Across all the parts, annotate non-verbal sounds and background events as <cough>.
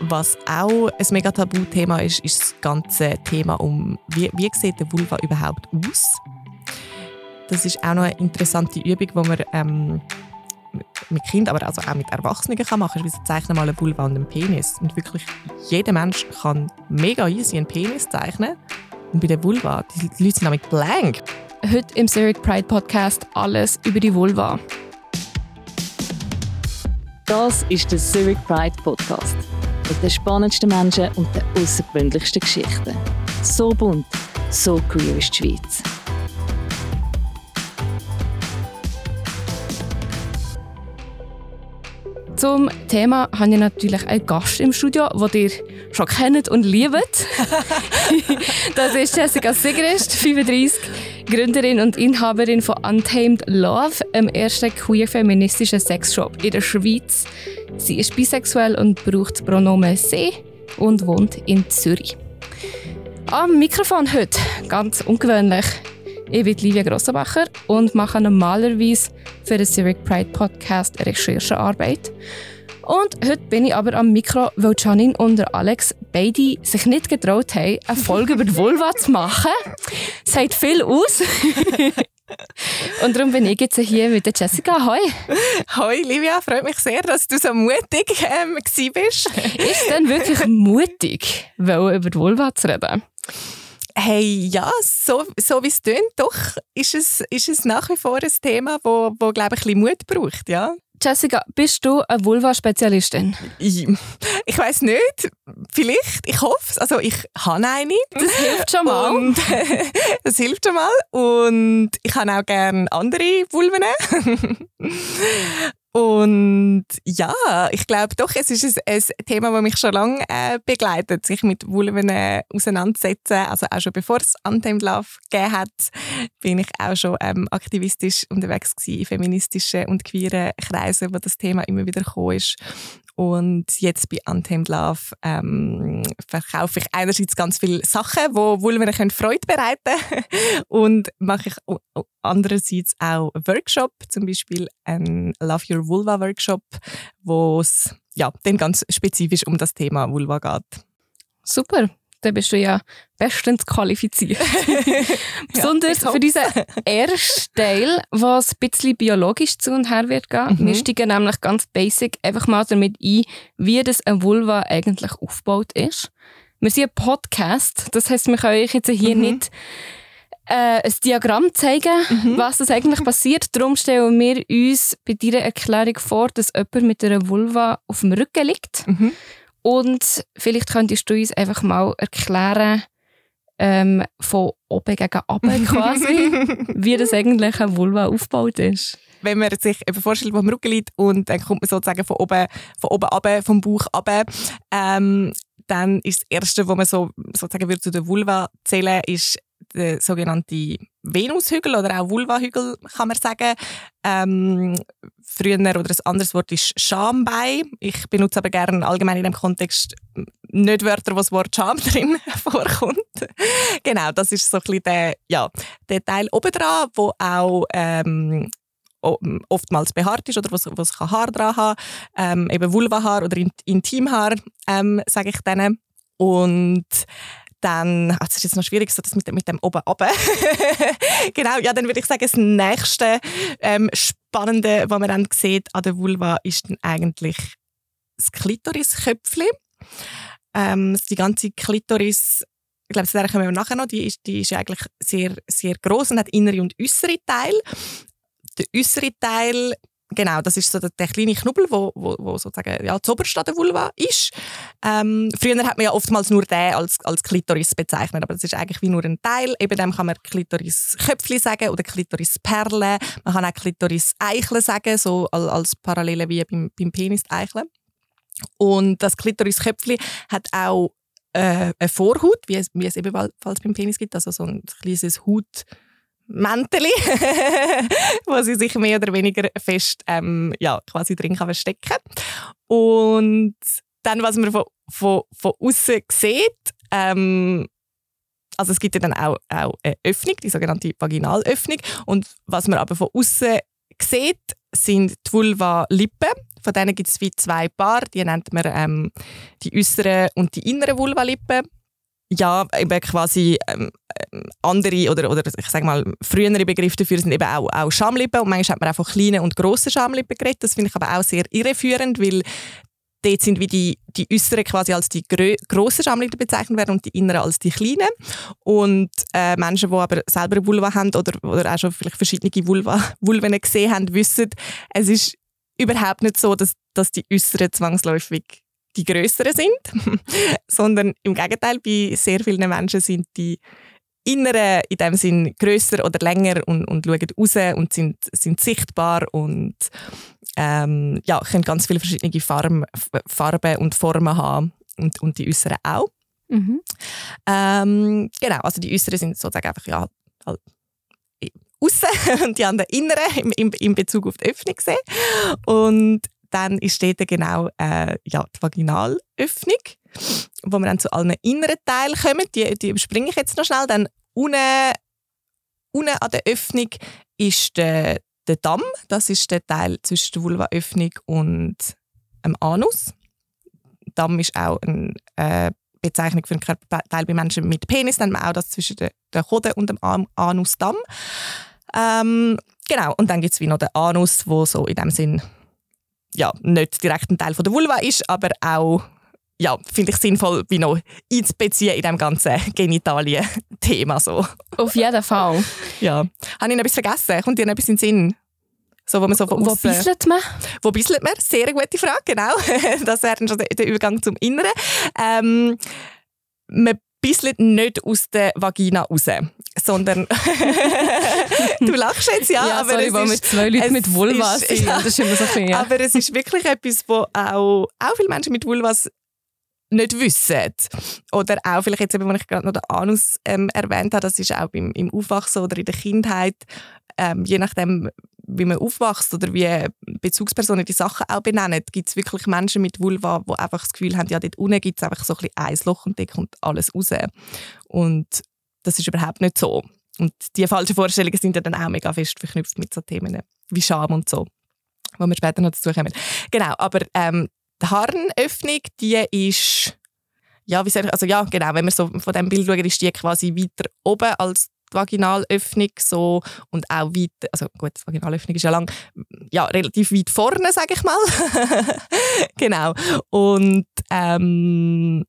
Was auch ein mega Tabuthema ist, ist das ganze Thema um, wie, wie sieht der Vulva überhaupt aus? Das ist auch noch eine interessante Übung, die man ähm, mit Kindern, aber also auch mit Erwachsenen kann machen kann. Wie zeichnen mal eine Vulva und einen Penis. Und wirklich jeder Mensch kann mega easy einen Penis zeichnen. Und bei der Vulva, die Leute sind damit blank. Heute im Zurich Pride Podcast alles über die Vulva. Das ist der Zurich Pride Podcast mit den spannendsten Menschen und den außergewöhnlichsten Geschichten. So bunt, so queer ist die Schweiz. Zum Thema habe ich natürlich einen Gast im Studio, den ihr schon kennt und liebt. <laughs> das ist Jessica Sigrist, 35, Gründerin und Inhaberin von Untamed Love, einem ersten queer-feministischen Sexshop in der Schweiz. Sie ist bisexuell und braucht das Pronomen sie und wohnt in Zürich. Am Mikrofon heute, ganz ungewöhnlich, ich bin Livia Grossenbacher und mache normalerweise für den Zurich Pride Podcast Recherchearbeit. Und heute bin ich aber am Mikro, weil Janine und Alex beide sich nicht getraut haben, eine Folge über die <laughs> Vulva zu machen. Sagt viel aus. <laughs> Und darum bin ich jetzt hier mit der Jessica. Hoi. Hoi, Livia. Freut mich sehr, dass du so mutig ähm, bist. Ist es denn wirklich mutig, über die Vulva zu reden? Hey, ja, so, so wie es tönt, doch ist es, ist es nach wie vor ein Thema, wo, wo glaube ich, ein bisschen Mut braucht, ja. Jessica, bist du eine Vulva-Spezialistin? Ich, ich weiß nicht. Vielleicht. Ich hoffe es. Also ich habe eine. Das hilft schon mal. Und, <laughs> das hilft schon mal. Und ich habe auch gerne andere Vulven. <laughs> Und ja, ich glaube doch, es ist ein, ein Thema, das mich schon lange äh, begleitet, sich mit Vulven äh, auseinandersetzen. Also auch schon bevor es Untamed Love gegeben hat, bin ich auch schon ähm, aktivistisch unterwegs gewesen, in feministischen und queeren Kreisen, wo das Thema immer wieder gekommen ist. Und jetzt bei Untamed Love ähm, verkaufe ich einerseits ganz viele Sachen, wo Vulven können Freude bereiten können. <laughs> und mache ich andererseits auch Workshop, zum Beispiel ein Love Your Vulva Workshop, wo es ja, dann ganz spezifisch um das Thema Vulva geht. Super dann bist du ja bestens qualifiziert. <laughs> Besonders ja, für diesen ersten Teil, was ein bisschen biologisch zu und her wird gehen. Mhm. Wir steigen nämlich ganz basic einfach mal damit ein, wie das ein Vulva eigentlich aufgebaut ist. Wir sind ein Podcast, das heisst, wir können euch jetzt hier mhm. nicht äh, ein Diagramm zeigen, mhm. was das eigentlich passiert. Darum stellen wir uns bei dieser Erklärung vor, dass jemand mit einer Vulva auf dem Rücken liegt. Mhm. Und vielleicht könntest du uns einfach mal erklären, ähm, von oben gegen unten <laughs> quasi, wie das eigentlich eine Vulva aufgebaut ist. Wenn man sich eben vorstellt, wo am Rücken liegt und dann kommt man sozusagen von oben, von oben runter, vom Bauch runter, ähm, dann ist das Erste, was man so, sozusagen würde zu der Vulva zählen, ist der sogenannte Venushügel oder auch Vulvahügel, kann man sagen. Ähm, früher oder ein anderes Wort ist Schambein. Ich benutze aber gerne allgemein in dem Kontext nicht Wörter, wo das Wort Scham <laughs> drin vorkommt. genau, das ist so ein bisschen der, ja, der Teil oben dran, wo auch ähm, oftmals behaart ist oder was, was Haar dran haben ähm, eben Vulvahaar oder Intimhaar, ähm, sage ich denen. Und dann, also das ist jetzt noch schwierig, so das mit, mit dem oben runter. <laughs> genau, ja, dann würde ich sagen, das nächste ähm, Spannende, was man dann sieht an der Vulva, ist dann eigentlich das Klitorisköpfchen. Ähm, die ganze Klitoris, ich glaube, der kommen wir nachher noch, die ist, die ist eigentlich sehr, sehr groß und hat innere und äußere Teil. Der äußere Teil Genau, das ist so der, der kleine Knubbel, wo, wo, wo sozusagen ja, zuoberst der Vulva ist. Ähm, früher hat man ja oftmals nur den als, als Klitoris bezeichnet, aber das ist eigentlich wie nur ein Teil. Eben dem kann man Klitoris-Köpfchen sagen oder Klitoris-Perle. Man kann auch Klitoris-Eicheln sagen, so als, Parallele wie beim, beim Penis-Eicheln. Und das Klitoris-Köpfchen hat auch äh, eine Vorhaut, wie es, wie es ebenfalls beim Penis gibt, also so ein kleines Haut Mäntel, <laughs> wo sie sich mehr oder weniger fest ähm, ja, quasi drin kann Und dann, was man von, von, von außen sieht, ähm, also es gibt ja dann auch, auch eine Öffnung, die sogenannte Vaginalöffnung. Und was man aber von außen sieht, sind die Vulva-Lippen. Von denen gibt es wie zwei Paar. Die nennt man ähm, die äußeren und die inneren Vulva-Lippen. Ja, eben quasi ähm, ähm, andere oder, oder ich sage mal frühere Begriffe dafür sind eben auch, auch Schamlippen und manchmal hat man auch von kleinen und grossen Schamlippen geredet. Das finde ich aber auch sehr irreführend, weil dort sind wie die, die äußeren quasi als die grossen Schamlippen bezeichnet werden und die inneren als die kleinen. Und äh, Menschen, die aber selber Vulva haben oder, oder auch schon vielleicht verschiedene Vulva, <laughs> Vulven gesehen haben, wissen, es ist überhaupt nicht so, dass, dass die äußeren zwangsläufig die größeren sind, <laughs> sondern im Gegenteil, bei sehr vielen Menschen sind die inneren in dem Sinn größer oder länger und, und schauen raus und sind, sind sichtbar und ähm, ja, können ganz viele verschiedene Farben, Farben und Formen haben und, und die äußeren auch. Mhm. Ähm, genau, also die äußeren sind sozusagen einfach ja, halt außen <laughs> und die anderen inneren im, im, in Bezug auf die Öffnung sehen. Und dann ist dort genau äh, ja, die Vaginalöffnung, wo wir dann zu allen inneren Teilen kommen. Die, die überspringe ich jetzt noch schnell. Dann unten, unten an der Öffnung ist der, der Damm. Das ist der Teil zwischen der Vulvaöffnung und dem Anus. Damm ist auch eine äh, Bezeichnung für einen Körperteil bei Menschen mit Penis. Dann haben wir auch das zwischen der, der und dem Anusdamm. Ähm, genau, und dann gibt es wie noch den Anus, wo so in dem Sinn ja, nicht direkt ein Teil von der Vulva ist, aber auch ja, finde ich sinnvoll, wie noch einzubeziehen in diesem ganzen Genitalien-Thema. So. Auf jeden Fall. Ja. Habe ich noch etwas vergessen? Kommt dir noch etwas in den Sinn? So, wo man so von wo bisselt man? Wo bisselt man? Sehr gute Frage, genau. <laughs> das wäre dann schon der Übergang zum Inneren. Ähm, man bisselt nicht aus der Vagina raus, sondern <laughs> du lachst jetzt ja, ja aber sorry, es weil ist, zwei Leute mit Vulvas ist, ja, das ist immer so viel, ja. aber es ist wirklich etwas, wo auch, auch viele Menschen mit Vulvas nicht wissen. Oder auch vielleicht jetzt, wenn ich gerade noch den Anus ähm, erwähnt habe, das ist auch im, im Aufwachsen oder in der Kindheit, ähm, je nachdem, wie man aufwächst oder wie Bezugspersonen die Sachen auch benennen, gibt es wirklich Menschen mit Vulva, die einfach das Gefühl haben, ja, dort unten gibt es einfach so ein ein Loch und da kommt alles raus. Und das ist überhaupt nicht so. Und diese falschen Vorstellungen sind ja dann auch mega fest verknüpft mit so Themen wie Scham und so, wo wir später noch dazu kommen. Genau, aber ähm, die Harnöffnung, die ist ja, wie soll ich, also ja, genau, wenn wir so von dem Bild schauen, ist die quasi weiter oben als die Vaginalöffnung so und auch weit, also gut, die Vaginalöffnung ist ja lang, ja, relativ weit vorne, sage ich mal. <laughs> genau. Und ähm,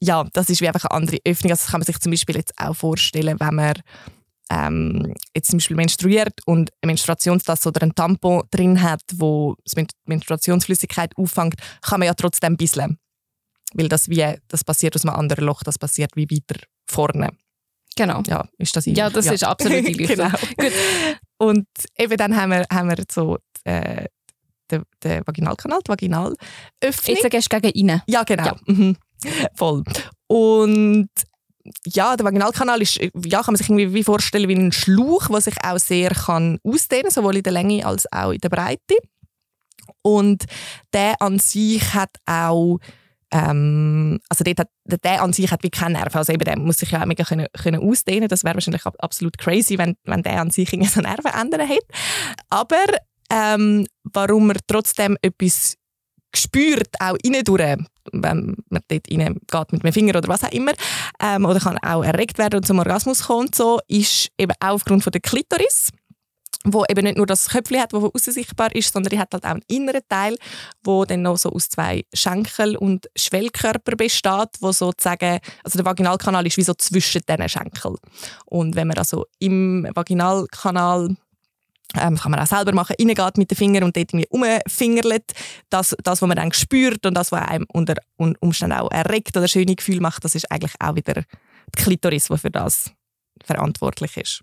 ja, das ist wie einfach eine andere Öffnung. Also das kann man sich zum Beispiel jetzt auch vorstellen, wenn man ähm, jetzt zum Beispiel menstruiert und eine Menstruationstasse oder ein Tampon drin hat, wo die Menstruationsflüssigkeit auffängt, kann man ja trotzdem bisseln. Weil das wie, das passiert aus einem anderen Loch, das passiert wie weiter vorne. Genau. Ja, ist das Ja, das ja. ist absolut <laughs> die genau. Gut. Und eben dann haben wir, haben wir so äh, den, den Vaginalkanal, die Vaginalöffnung. Jetzt gehst du gegen rein. Ja, genau. Ja. Mhm. <laughs> Voll. Und ja, der Vaginalkanal ist, ja, kann man sich irgendwie wie vorstellen wie ein Schlauch, der sich auch sehr kann ausdehnen sowohl in der Länge als auch in der Breite. Und der an sich hat auch ähm, also hat, der an sich hat wie keine Nerven. Also eben, der muss sich ja auch mega können, können ausdehnen. Das wäre wahrscheinlich absolut crazy, wenn, wenn der an sich so Nerven ändern hätte. Aber ähm, warum er trotzdem etwas spürt, auch innen durch, wenn man dort geht mit dem Finger oder was auch immer, ähm, oder kann auch erregt werden und zum Orgasmus kommen und so, ist eben auch aufgrund von der Klitoris wo eben nicht nur das Köpfchen hat, das von außen sichtbar ist, sondern die hat halt auch einen inneren Teil, wo dann noch so aus zwei Schenkel und Schwellkörper besteht, wo sozusagen, also der Vaginalkanal ist wie so zwischen diesen Schenkel. Und wenn man also im Vaginalkanal ähm, kann man auch selber machen, reingeht mit den Fingern und dort irgendwie umfingerlet. Das, das, was man dann spürt und das, was einem unter Umständen auch erregt oder schöne Gefühle macht, das ist eigentlich auch wieder die Klitoris, die für das verantwortlich ist.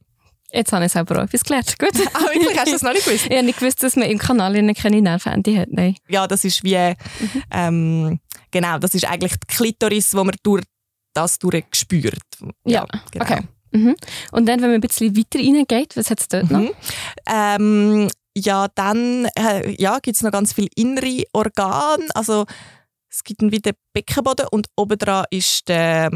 Jetzt habe ich selber auch etwas gelernt. Gut. <laughs> Ah, wirklich? Hast du das noch nicht gewusst? <laughs> ich habe nicht gewusst, dass man im Kanal keine Nervenende hat. Nein. Ja, das ist wie, mhm. ähm, genau, das ist eigentlich die Klitoris, wo man durch das durch spürt. Ja, ja genau. okay. Mhm. Und dann, wenn man ein bisschen weiter reingeht, was hat es dort mhm. noch? Ähm, ja, dann äh, ja, gibt es noch ganz viele innere Organe. Also es gibt einen wieder Beckenboden und oben dran ist der,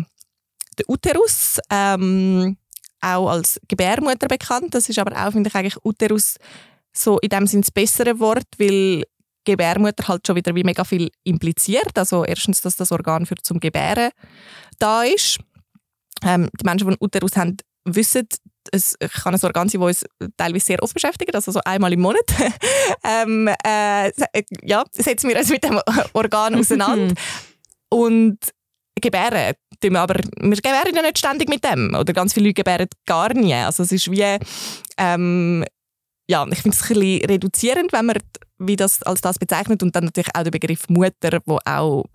der Uterus. Ähm, auch als Gebärmutter bekannt. Das ist aber auch, finde ich, eigentlich Uterus so in dem Sinne das bessere Wort, weil Gebärmutter halt schon wieder wie mega viel impliziert. Also erstens, dass das Organ für zum Gebären da ist. Ähm, die Menschen, die einen Uterus haben, wissen, es kann ein Organ sein, das uns teilweise sehr oft beschäftigt, also so einmal im Monat. <laughs> ähm, äh, ja, setzen wir uns mit dem Organ auseinander. <laughs> Und gebären aber, wir gebären ja nicht ständig mit dem. Oder ganz viele Leute gebären gar nie. Also es ist wie, ähm, ja, ich finde es ein bisschen reduzierend, wenn man wie das als das bezeichnet und dann natürlich auch der Begriff Mutter, wo auch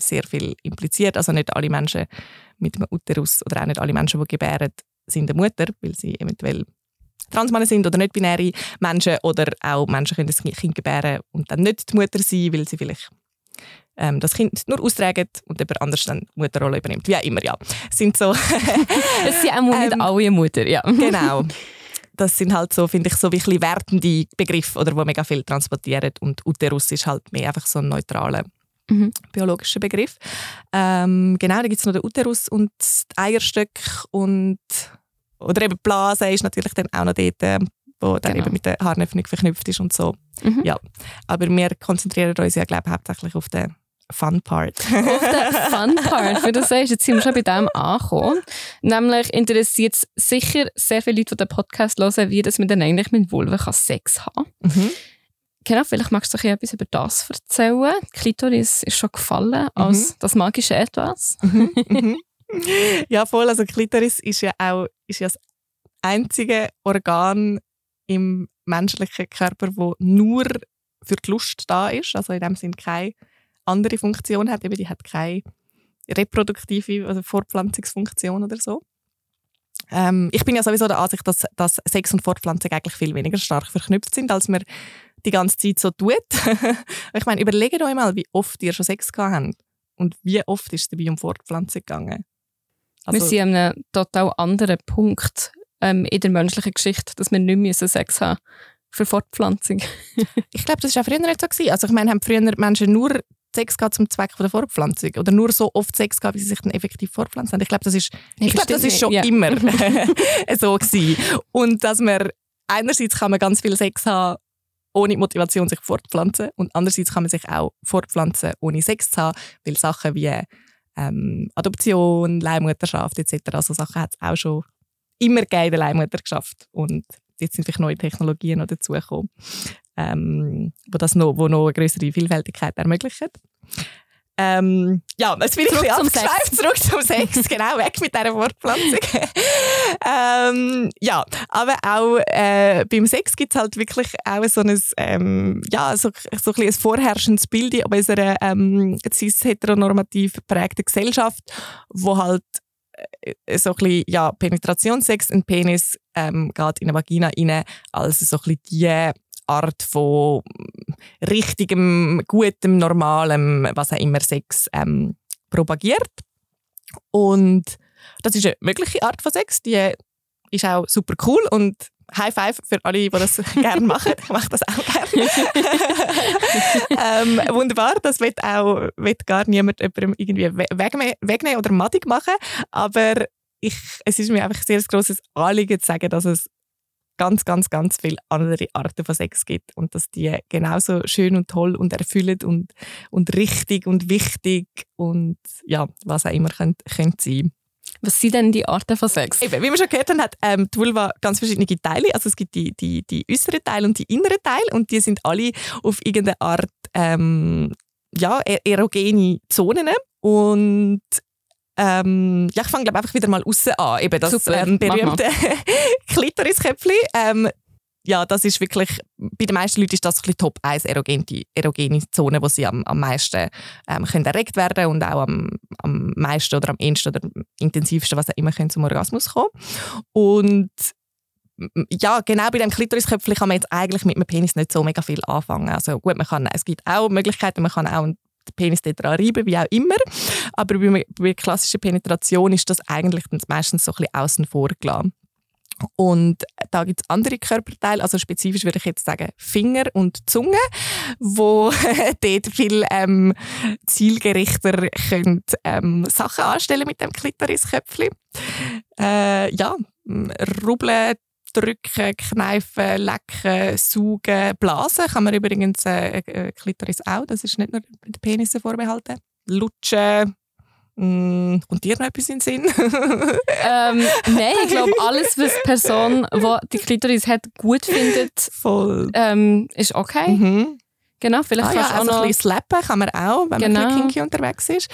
sehr viel impliziert. Also nicht alle Menschen mit einem Uterus oder auch nicht alle Menschen, die gebären, sind eine Mutter, weil sie eventuell Transmänner sind oder nicht binäre Menschen oder auch Menschen können das Kind gebären und dann nicht die Mutter sein, weil sie vielleicht ähm, das Kind nur austragen und jemand anders dann die Mutterrolle übernimmt. Wie auch immer, ja. Sind so <laughs> es sind auch nicht ähm, alle Mutter, ja. <laughs> genau. Das sind halt so, finde ich, so wirklich wertende Begriffe, oder, die mega viel transportieren. Und Uterus ist halt mehr einfach so ein neutraler mhm. biologischer Begriff. Ähm, genau, da gibt es noch den Uterus und die Eierstöcke und oder eben Blase ist natürlich dann auch noch dort, äh, wo dann genau. eben mit der Haaröffnung verknüpft ist und so. Mhm. Ja. Aber wir konzentrieren uns ja, glaube ich, hauptsächlich auf den Fun Part. Auf den Fun Part, wie du sagst, jetzt sind wir schon bei dem angekommen. Nämlich interessiert es sicher sehr viele Leute, die den Podcast hören, wie das man dann eigentlich mit Vulva Sex haben kann. Mhm. Genau, vielleicht magst du dir etwas über das erzählen. Klitoris ist schon gefallen als mhm. das magische Etwas. Mhm. mhm. <laughs> ja, voll. Also Klitoris ist ja auch ist ja das einzige Organ im menschlichen Körper, wo nur für die Lust da ist. Also in dem Sinne keine andere Funktion hat. Eben, die hat keine reproduktive, also Fortpflanzungsfunktion oder so. Ähm, ich bin ja sowieso der Ansicht, dass, dass Sex und Fortpflanzung eigentlich viel weniger stark verknüpft sind, als man die ganze Zeit so tut. <laughs> ich meine, überlegt euch mal, wie oft ihr schon Sex gehabt habt und wie oft ist es dabei um Fortpflanzung gegangen. Also, wir sind an einem total anderen Punkt ähm, in der menschlichen Geschichte, dass wir nicht mehr Sex haben für Fortpflanzung. <laughs> ich glaube, das war auch früher nicht so. Gewesen. Also ich meine, haben früher Menschen nur Sex gehabt zum Zweck von der Fortpflanzung oder nur so oft Sex gehabt, wie sie sich dann effektiv fortpflanzen haben. Ich glaube, das ist, ich glaub, das ist schon ja. immer <laughs> so gewesen. Und dass man einerseits kann man ganz viel Sex haben ohne Motivation sich fortpflanzen und andererseits kann man sich auch fortpflanzen ohne Sex zu haben, weil Sachen wie ähm, Adoption, Leihmutterschaft etc. Also Sachen hat es auch schon immer gegeben in der Leihmutterschaft und jetzt sind vielleicht neue Technologien noch dazugekommen, ähm, wo das noch, wo noch eine größere Vielfältigkeit ermöglichen. Ähm, ja, jetzt bin zurück ich ein bisschen abgeschweift, zurück zum Sex, <laughs> genau, weg mit dieser Wortpflanzung. ähm, ja, aber auch äh, beim Sex gibt es halt wirklich auch so ein, ähm, ja, so, so ein, ein vorherrschendes Bild in unserer ähm, cis-heteronormativ geprägten Gesellschaft, wo halt äh, so ein bisschen, ja, Penetrationssex und Penis ähm, geht in eine Vagina rein, also so ein bisschen die Art von richtigem, gutem, normalem, was auch immer Sex ähm, propagiert. Und das ist eine mögliche Art von Sex, die ist auch super cool und High Five für alle, die das <laughs> gerne machen. Ich mache das auch gerne. <laughs> ähm, wunderbar, das wird auch wird gar niemand jemandem irgendwie wegnehmen oder madig machen. Aber ich, es ist mir einfach ein sehr grosses Anliegen zu sagen, dass es ganz, ganz, ganz viele andere Arten von Sex gibt und dass die genauso schön und toll und erfüllend und, und richtig und wichtig und ja, was auch immer können, können sein was sind denn die Arten von Sex? Eben, wie wir schon gehört haben, hat ähm, die Vulva ganz verschiedene Teile. Also es gibt die, die, die äußeren Teile und die inneren Teile und die sind alle auf irgendeine Art ähm, ja, erogene Zonen. Und ähm, ja, ich fange glaube einfach wieder mal außen an. Eben das Super, ähm, berühmte <laughs> Klitorisköpfchen. Ähm, ja, das ist wirklich, bei den meisten Leuten ist das ein Top 1 erogene, erogene Zone, wo sie am, am meisten ähm, können erregt werden und auch am, am meisten oder am ehesten oder am intensivsten, was auch immer können, zum Orgasmus kommen. Und ja, genau bei dem Klitorisköpfchen kann man jetzt eigentlich mit dem Penis nicht so mega viel anfangen. Also gut, man kann, es gibt auch Möglichkeiten, man kann auch den Penis dort reiben, wie auch immer. Aber bei, bei klassischer Penetration ist das eigentlich meistens so ein bisschen außen vor gelassen. Und da gibt es andere Körperteile, also spezifisch würde ich jetzt sagen Finger und Zunge, wo <laughs> dort viel ähm, zielgerichter können, ähm, Sachen anstellen mit dem Klitorisköpfchen. Äh, ja, rubbeln, drücken, kneifen, lecken, saugen, blasen kann man übrigens äh, äh, Klitoris auch, das ist nicht nur den Penissen vorbehalten. Lutschen, Mm, kommt dir noch etwas in den Sinn? <laughs> ähm, nein, ich glaube, alles, was die Person, die die Klitoris hat, gut findet. Ähm, ist okay. Mhm. Genau, vielleicht ah, ja, kannst du auch also noch... ein bisschen slappen kann man auch, wenn Genau. man kinky unterwegs ist.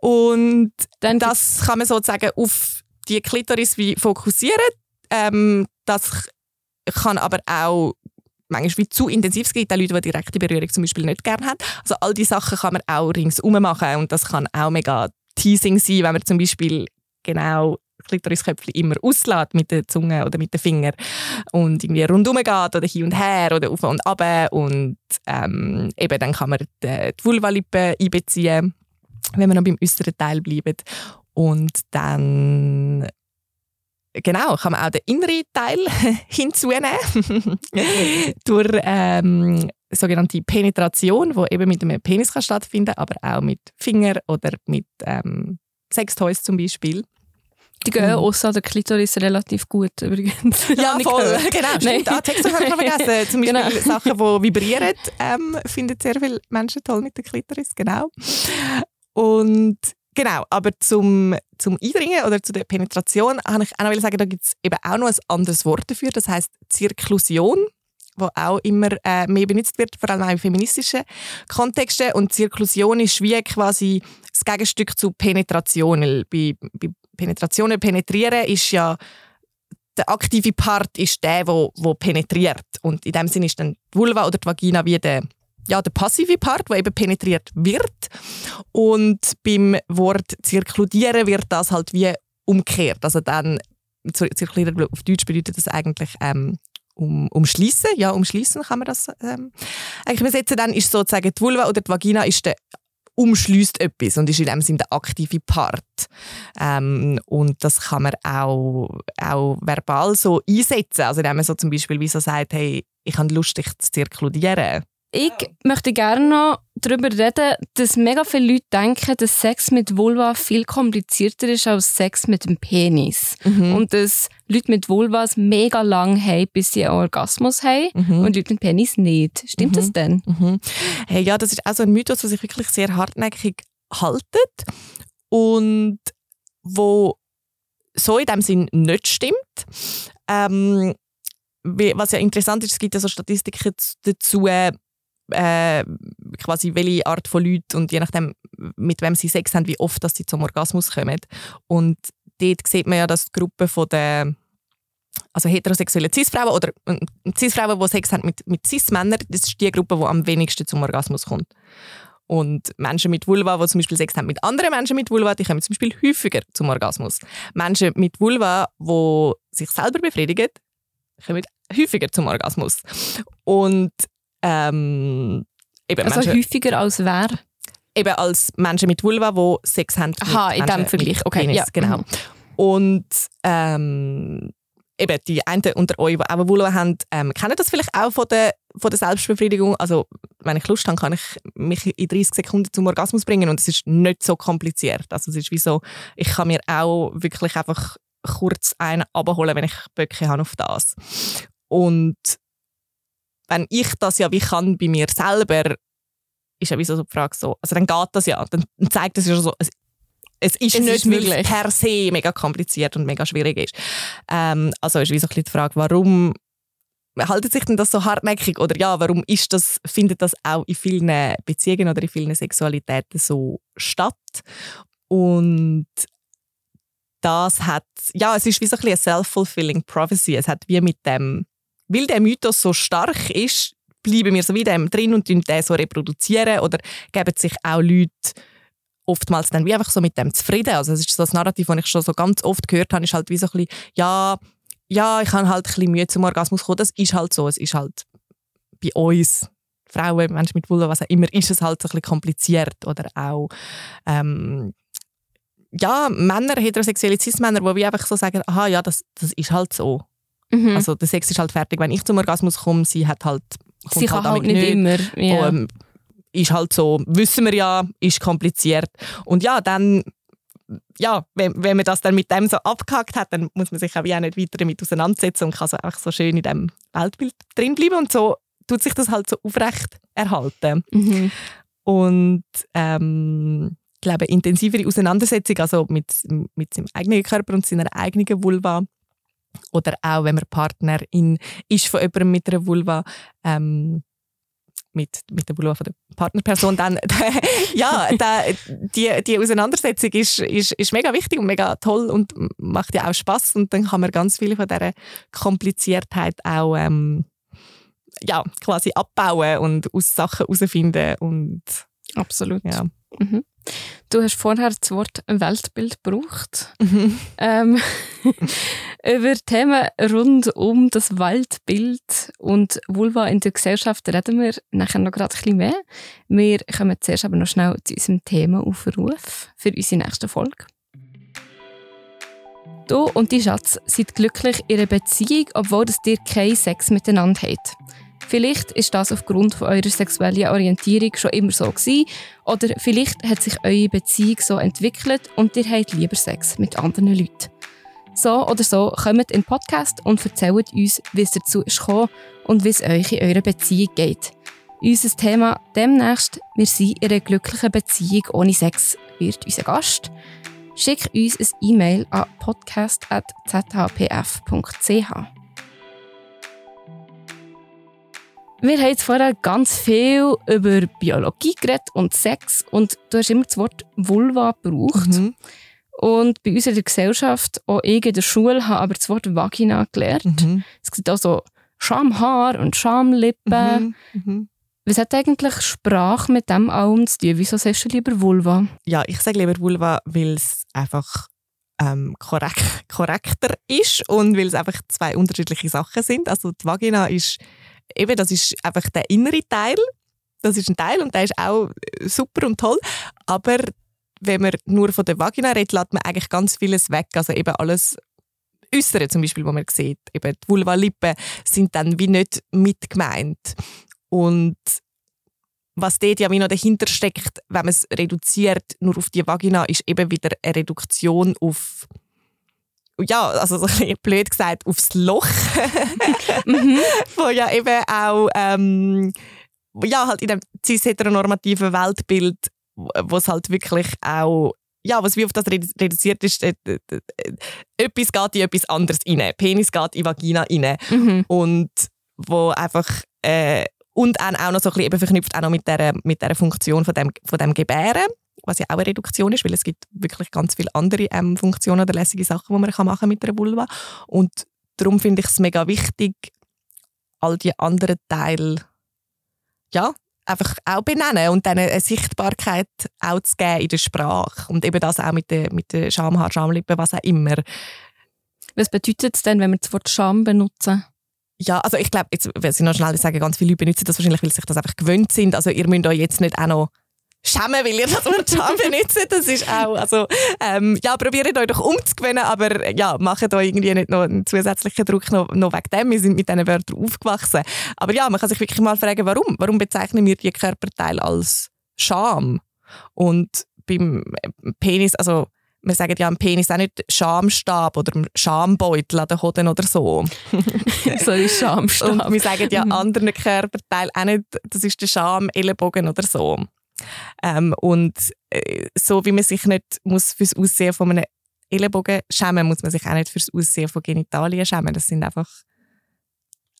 Und Dann das kann man sozusagen auf die Klitoris wie fokussieren. Ähm, das kann aber auch manchmal wie zu intensiv. Es gibt auch Leute, die direkte Berührung zum Beispiel nicht gerne haben. Also all diese Sachen kann man auch ringsum machen und das kann auch mega teasing sein, wenn man zum Beispiel genau Klitorisköpfchen immer auslässt mit der Zunge oder mit den Fingern und irgendwie rundum geht oder hin und her oder auf und ab und ähm, eben dann kann man die, die Vulvalippe einbeziehen, wenn wir noch beim äußeren Teil bleiben und dann genau kann man auch den inneren Teil <laughs> hinzunehmen <laughs> durch ähm, sogenannte Penetration, wo eben mit einem Penis kann stattfinden, aber auch mit Finger oder mit ähm, Sextoys zum Beispiel. Die gehen Mhm. außer der Klitoris relativ gut übrigens. <laughs> Ja, voll. gehört. Genau, stimmt. Ah, Texte habe ich noch <laughs> vergessen. Zum Beispiel Genau. Sachen, die vibrieren, ähm, finden sehr viele Menschen toll mit der Klitoris. Genau. Und genau, aber zum, zum Eindringen oder zu der Penetration habe ich auch noch sagen, da gibt es eben auch noch ein anderes Wort dafür. Das heißt Zirklusion wo auch immer äh, mehr benutzt wird, vor allem auch in feministischen Kontexten. Und Zirklusion ist wie quasi das Gegenstück zu Penetration. Bei, bei Penetrationen penetrieren ist ja der aktive Part ist der, wo, wo penetriert. Und in dem Sinne ist dann die Vulva oder die Vagina wie der, ja, der passive Part, wo eben penetriert wird. Und beim Wort zirkludieren wird das halt wie umkehrt. Also dann zirkulieren auf Deutsch bedeutet das eigentlich ähm, um, umschließen. Ja, umschließen kann man das ähm, eigentlich übersetzen. Dann ist sozusagen die Vulva oder die Vagina ist der umschließt etwas und ist in dem Sinne der aktive Part. Ähm, und das kann man auch, auch verbal so einsetzen. Also indem man so zum Beispiel wie so sagt, hey, ich habe Lust, dich zu zirkulieren. Ich möchte gerne noch darüber reden, dass mega viele Leute denken, dass Sex mit Vulva viel komplizierter ist als Sex mit dem Penis. Mhm. Und dass Leute mit Vulvas mega lang haben, bis sie einen Orgasmus haben Mhm. und Leute mit Penis nicht. Stimmt das denn? Mhm. Hey, ja, das ist auch so ein Mythos, der sich wirklich sehr hartnäckig haltet und wo so in dem Sinn nicht stimmt. Ähm, was ja interessant ist, es gibt ja so Statistiken dazu, äh, quasi welche Art von Leuten und je nachdem, mit wem sie Sex haben, wie oft dass sie zum Orgasmus kommen. Und dort sieht man ja, dass die Gruppe von der also heterosexuelle Cis-Frauen oder äh, Cis-Frauen, die Sex haben mit, mit Cis-Männern, das ist die Gruppe, die am wenigsten zum Orgasmus kommt. Und Menschen mit Vulva, die zum Beispiel Sex haben mit anderen Menschen mit Vulva, die kommen zum Beispiel häufiger zum Orgasmus. Menschen mit Vulva, die sich selber befriedigen, kommen häufiger zum Orgasmus. Und ähm, eben, Also Menschen, häufiger als wer? eben als Menschen mit Vulva, die Sex haben Aha, in dem Vergleich. Okay, Penis, ja. genau. Mhm. Und ähm, eben die einen unter euch, die auch Vulva haben, ähm, kennen das vielleicht auch von der, von der Selbstbefriedigung. Also wenn ich Lust habe, kann ich mich in 30 Sekunden zum Orgasmus bringen und es ist nicht so kompliziert. Also es ist wie so, ich kann mir auch wirklich einfach kurz einen abholen, wenn ich Böcke habe auf das. Und wenn ich das ja wie kann bei mir selber, ist ja wie so die Frage so, also dann geht das ja, dann zeigt das ja so, es, es ist Es nicht ist möglich. per se mega kompliziert und mega schwierig ist. Ähm, also ist wie so ein bisschen die Frage, warum haltet sich denn das so hartnäckig oder ja, warum ist das, findet das auch in vielen Beziehungen oder in vielen Sexualitäten so statt? Und das hat, ja, es ist wie so ein bisschen eine self-fulfilling prophecy. Es hat wie mit dem, weil der Mythos so stark ist, bleiben wir so wie dem drin und den so reproduzieren oder geben sich auch Leute oftmals dann wie einfach so mit dem zufrieden. Also es ist so das Narrativ, das ich schon so ganz oft gehört habe, ist halt wie so ein bisschen, ja, ja, ich habe halt ein bisschen Mühe zum Orgasmus kommen. Das ist halt so. Es ist halt bei uns Frauen, Menschen mit Vulva, was auch immer, ist es halt so ein bisschen kompliziert oder auch ähm, ja, Männer, heterosexuelle Cis-Männer, die einfach so sagen, aha, ja, das, das ist halt so. Mhm. Also der Sex ist halt fertig, wenn ich zum Orgasmus komme, sie hat halt Sie kann halt damit nicht immer. Ja. ähm, ist halt so, wissen wir ja, ist kompliziert. Und ja, dann ja, wenn, wenn man das dann mit dem so abgehakt hat, dann muss man sich auch, wie auch nicht weiter damit auseinandersetzen und kann so einfach so schön in dem Weltbild drin bleiben und so tut sich das halt so aufrecht erhalten. Mhm. Und ähm, ich glaube, intensivere Auseinandersetzung also mit, mit seinem eigenen Körper und seiner eigenen Vulva oder auch, wenn man Partnerin ist von jemandem mit einer Vulva, ähm, mit, mit der Vulva von der Partnerperson, dann, <laughs> ja, da, die, die Auseinandersetzung ist, ist, ist mega wichtig und mega toll und macht ja auch Spaß und dann kann man ganz viel von dieser Kompliziertheit auch ähm, ja, quasi abbauen und aus Sachen herausfinden und Absolut. ja. Mhm. Du hast vorher das Wort Weltbild gebraucht. Mhm. Ähm, <laughs> über Themen rund um das Weltbild und Vulva in der Gesellschaft reden wir nachher noch gerade ein bisschen mehr. Wir kommen zuerst aber noch schnell zu unserem Themaaufruf für unsere nächste Folge. Du und die Schatz seid glücklich in einer Beziehung, obwohl das dir keinen Sex miteinander habt. Vielleicht ist das aufgrund von eurer sexuellen Orientierung schon immer so gewesen, oder vielleicht hat sich eure Beziehung so entwickelt und ihr habt lieber Sex mit anderen Leuten. So oder so kommt in den Podcast und erzählt uns, wie es dazu ist und wie es euch in eurer Beziehung geht. Unser Thema demnächst, wir sind in einer glücklichen Beziehung ohne Sex, wird unser Gast. Schick uns ein E-Mail an podcast.zhpf.ch. Wir haben jetzt vorher ganz viel über Biologie geredet und Sex und du hast immer das Wort Vulva gebraucht. Mhm. Und bei uns in der Gesellschaft, auch ich in der Schule, habe aber das Wort Vagina gelernt. Mhm. Es gibt auch so Schamhaar und Schamlippen. Mhm. Mhm. Was hat eigentlich Sprache mit dem allem zu tun? Wieso sagst du lieber Vulva? Ja, ich sage lieber Vulva, weil es einfach ähm, korrekt, korrekter ist und weil es einfach zwei unterschiedliche Sachen sind. Also die Vagina ist eben, das ist einfach der innere Teil. Das ist ein Teil und der ist auch äh, super und toll. Aber wenn man nur von der Vagina redet, lässt man eigentlich ganz vieles weg. Also eben alles Äußere zum Beispiel, wo man sieht. Eben die Vulva-Lippen sind dann wie nicht mit gemeint. Und was dort ja wie noch dahinter steckt, wenn man es reduziert nur auf die Vagina, ist eben wieder eine Reduktion auf ja, also so ein bisschen blöd gesagt, aufs Loch. <laughs> Wo ja eben auch ähm, ja, halt in dem cis-heteronormativen Weltbild, wo es halt wirklich auch ja, was wie auf das redu- reduziert ist, äh, äh, äh, etwas geht in etwas anderes rein. Penis geht in Vagina rein. Mhm. Und wo einfach äh, und auch noch so ein bisschen eben verknüpft auch noch mit der, mit der Funktion von dem, von dem Gebären, was ja auch eine Reduktion ist, weil es gibt wirklich ganz viele andere ähm, Funktionen oder lässige Sachen, die man kann machen mit einer Vulva. Und darum finde ich es mega wichtig, all die anderen Teile ja, einfach auch benennen und dann eine Sichtbarkeit auch zu geben in der Sprache. Und eben das auch mit den mit der Schamhaar, Schamlippen, was auch immer. Was bedeutet es denn, wenn wir das Wort Scham benutzen? Ja, also ich glaube, jetzt will ich noch schnell sagen, ganz viele Leute benutzen das wahrscheinlich, weil sie sich das einfach gewöhnt sind. Also ihr müsst euch jetzt nicht auch noch schämen, weil ihr das Wort Scham benutzt. Das ist auch, also ähm, ja, probiert euch doch umzugewöhnen, aber ja, macht euch irgendwie nicht noch einen zusätzlichen Druck noch, noch wegen dem. Wir sind mit diesen Wörtern aufgewachsen. Aber ja, man kann sich wirklich mal fragen, warum? Warum bezeichnen wir die Körperteile als Scham? Und beim Penis, also wir sagen ja am Penis auch nicht Schamstab oder Schambeutel an den Hoden oder so. <laughs> so ist Schamstab. Und wir sagen ja Mhm. anderen Körperteilen auch nicht, das ist der Scham, Ellenbogen oder so. Ähm, und äh, so wie man sich nicht muss fürs Aussehen von einem Ellenbogen schämen, muss man sich auch nicht fürs Aussehen von Genitalien schämen. Das sind einfach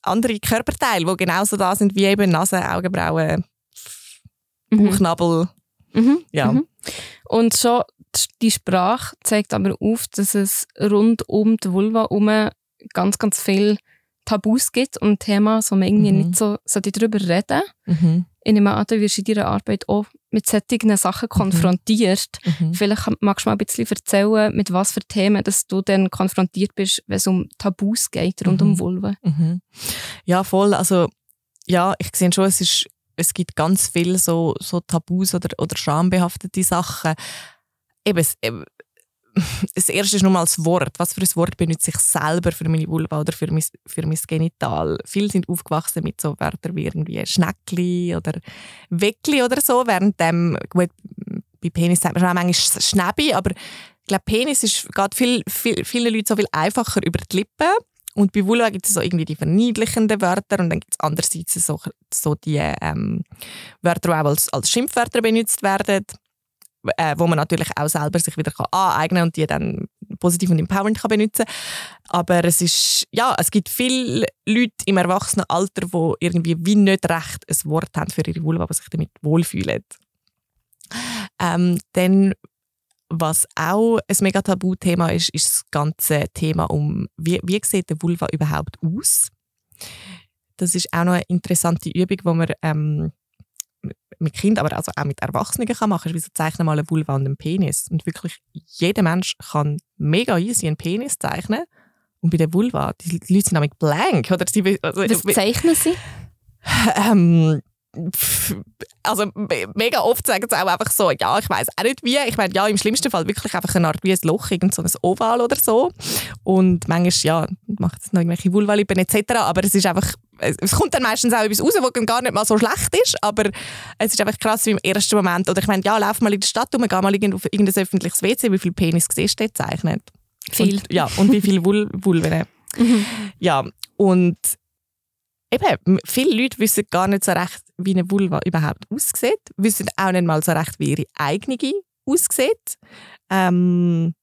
andere Körperteile, die genauso da sind wie eben Nase, Augenbrauen, Mhm. Bauchnabel. Mhm. Ja. Mhm. Und schon die Sprache zeigt aber auf, dass es rund um die Vulva herum ganz, ganz viel Tabus gibt und Thema, so man irgendwie Mhm. nicht so sollte darüber reden. Mhm. Ich nehme an, du wirst in deiner Arbeit auch mit solchen Sachen konfrontiert. Mhm. Vielleicht magst du mal ein bisschen erzählen, mit was für Themen dass du dann konfrontiert bist, wenn es um Tabus geht rund Mhm. um Vulva. Mhm. Ja, voll. Also, ja, ich sehe schon, es, ist, es gibt ganz viel so, so Tabus oder, oder schambehaftete Sachen. Eben, es- eben, <laughs> das erste ist nochmal das Wort. Was für ein Wort benutze ich selber für meine Vulva oder für mein, für mein Genital? Viele sind aufgewachsen mit so Wörtern wie irgendwie Schneckli oder Weckli oder so, während dem, gut, bei Penis sagt man schon manchmal Schnäbi, aber ich glaube, Penis ist, geht viel, viel, vielen Leuten so viel einfacher über die Lippen. Und bei Vulva gibt es so irgendwie die verniedlichenden Wörter und dann gibt es andererseits so, so die ähm, Wörter, die auch als, als Schimpfwörter benutzt werden, äh, wo man natürlich auch selber sich wieder kann aneignen und die dann positiv und empowernd kann benutzen Aber es ist, ja, es gibt viele Leute im Erwachsenenalter, die irgendwie wie nicht recht ein Wort haben für ihre Vulva, die sich damit wohlfühlen. Ähm, dann was auch ein mega Tabuthema ist, ist das ganze Thema um, wie, wie sieht der Vulva überhaupt aus? Das ist auch noch eine interessante Übung, die man ähm, mit Kindern, aber also auch mit Erwachsenen kann machen kann. Wie so zeichnen mal eine Vulva und einen Penis. Und wirklich jeder Mensch kann mega easy einen Penis zeichnen. Und bei der Vulva, die, die Leute sind nämlich blank. Oder sie, also, Was zeichnen sie? Ähm, also mega oft sagen sie auch einfach so, ja, ich weiß auch nicht wie. Ich meine, ja, im schlimmsten Fall wirklich einfach eine Art wie ein Loch, irgend so ein Oval oder so. Und manchmal, ja, macht es noch irgendwelche Vulvalippen etc. Aber es ist einfach, es kommt dann meistens auch etwas raus, was gar nicht mal so schlecht ist. Aber es ist einfach krass wie im ersten Moment. Oder ich meine, ja, lauf mal in die Stadt und geh mal auf irgendein öffentliches WC, wie viel Penis siehst du gezeichnet? Viel. Und, ja, und wie viele Vul Vulven. Mhm. Ja, und eben, viele Leute wissen gar nicht so recht, wie eine Vulva überhaupt aussieht, wissen auch nicht mal so recht, wie ihre eigene aussieht. Ähm,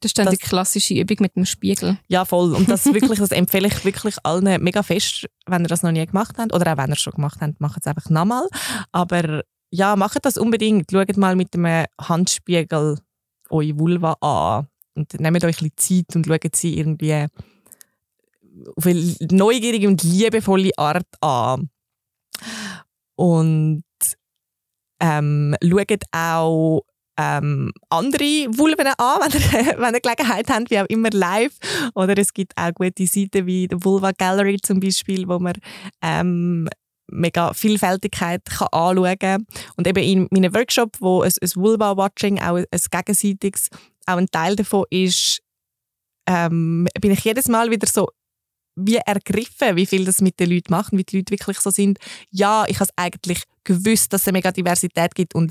das ist dann das, die klassische Übung mit dem Spiegel. Ja, voll. Und das, <laughs> wirklich, das empfehle ich wirklich allen mega fest, wenn ihr das noch nie gemacht habt. Oder auch wenn ihr es schon gemacht habt, macht es einfach nochmal. Aber ja, macht das unbedingt. Schaut mal mit einem Handspiegel eure Vulva an. Und nehmt euch ein bisschen Zeit und schaut sie irgendwie auf eine neugierige und liebevolle Art an. Und ähm, schaut auch ähm, andere Vulven an, <laughs> wenn ihr, wenn ihr Gelegenheit habt, wie auch immer live. Oder es gibt auch gute Seiten wie die Vulva Gallery zum Beispiel, wo man ähm, mega Vielfältigkeit kann anschauen kann. Und eben in meinem Workshop, wo ein, ein Vulva-Watching auch ein gegenseitiges, auch ein Teil davon ist, ähm, bin ich jedes Mal wieder so wie ergriffen, wie viel das mit den Leuten macht wie die Leute wirklich so sind. Ja, ich habe eigentlich gewusst, dass es eine mega Diversität gibt und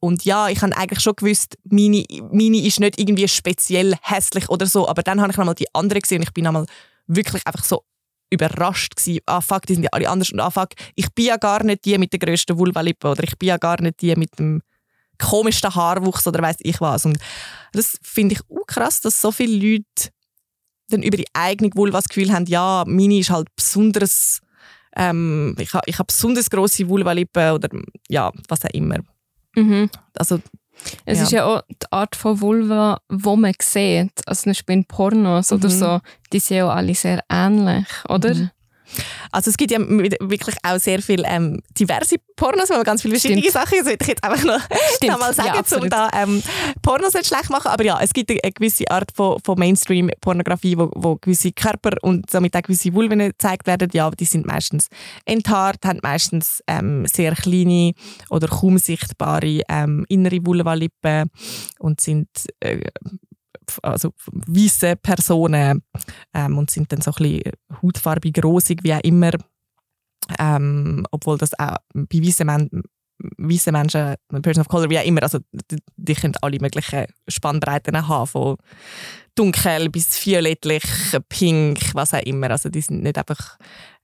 und ja, ich habe eigentlich schon gewusst, meine, meine ist nicht irgendwie speziell hässlich oder so, aber dann habe ich nochmal die andere gesehen und ich bin nochmal wirklich einfach so überrascht gewesen. Ah fuck, die sind ja alle anders und ah fuck, ich bin ja gar nicht die mit der grössten Vulvalippe oder ich bin ja gar nicht die mit dem komischsten Haarwuchs oder weiß ich was. Und das finde ich auch krass, dass so viele Leute dann über die eigene Vulva das Gefühl haben, ja, meine ist halt besonders, ähm, ich habe ich hab besonders grosse Vulvalippen oder ja, was auch immer. Mhm. Also, es ja. ist ja auch die Art von Vulva, die man sieht. Also zum Beispiel in Pornos mhm. oder so, die sind ja alle sehr ähnlich, oder? Mhm. Also es gibt ja wirklich auch sehr viele ähm, diverse Pornos, wo man ganz viele verschiedene Stimmt. Sachen, das würde ich jetzt einfach noch, noch mal sagen, ja, um da ähm, Pornos nicht schlecht machen, aber ja, es gibt eine, gewisse Art von, von Mainstream-Pornografie, wo, wo gewisse Körper und somit auch gewisse Vulven gezeigt werden, ja, die sind meistens enthaart, haben meistens ähm, sehr kleine oder kaum sichtbare ähm, innere Vulvalippen und sind äh, also weiße Personen ähm, und sind dann so ein bisschen hautfarbig rosig, wie auch immer. Ähm, obwohl das auch bei weißen Men weiße Menschen, Person of Color, wie auch immer, also die, die können alle möglichen Spannbreiten haben, von dunkel bis violettlich, pink, was auch immer. Also die sind nicht einfach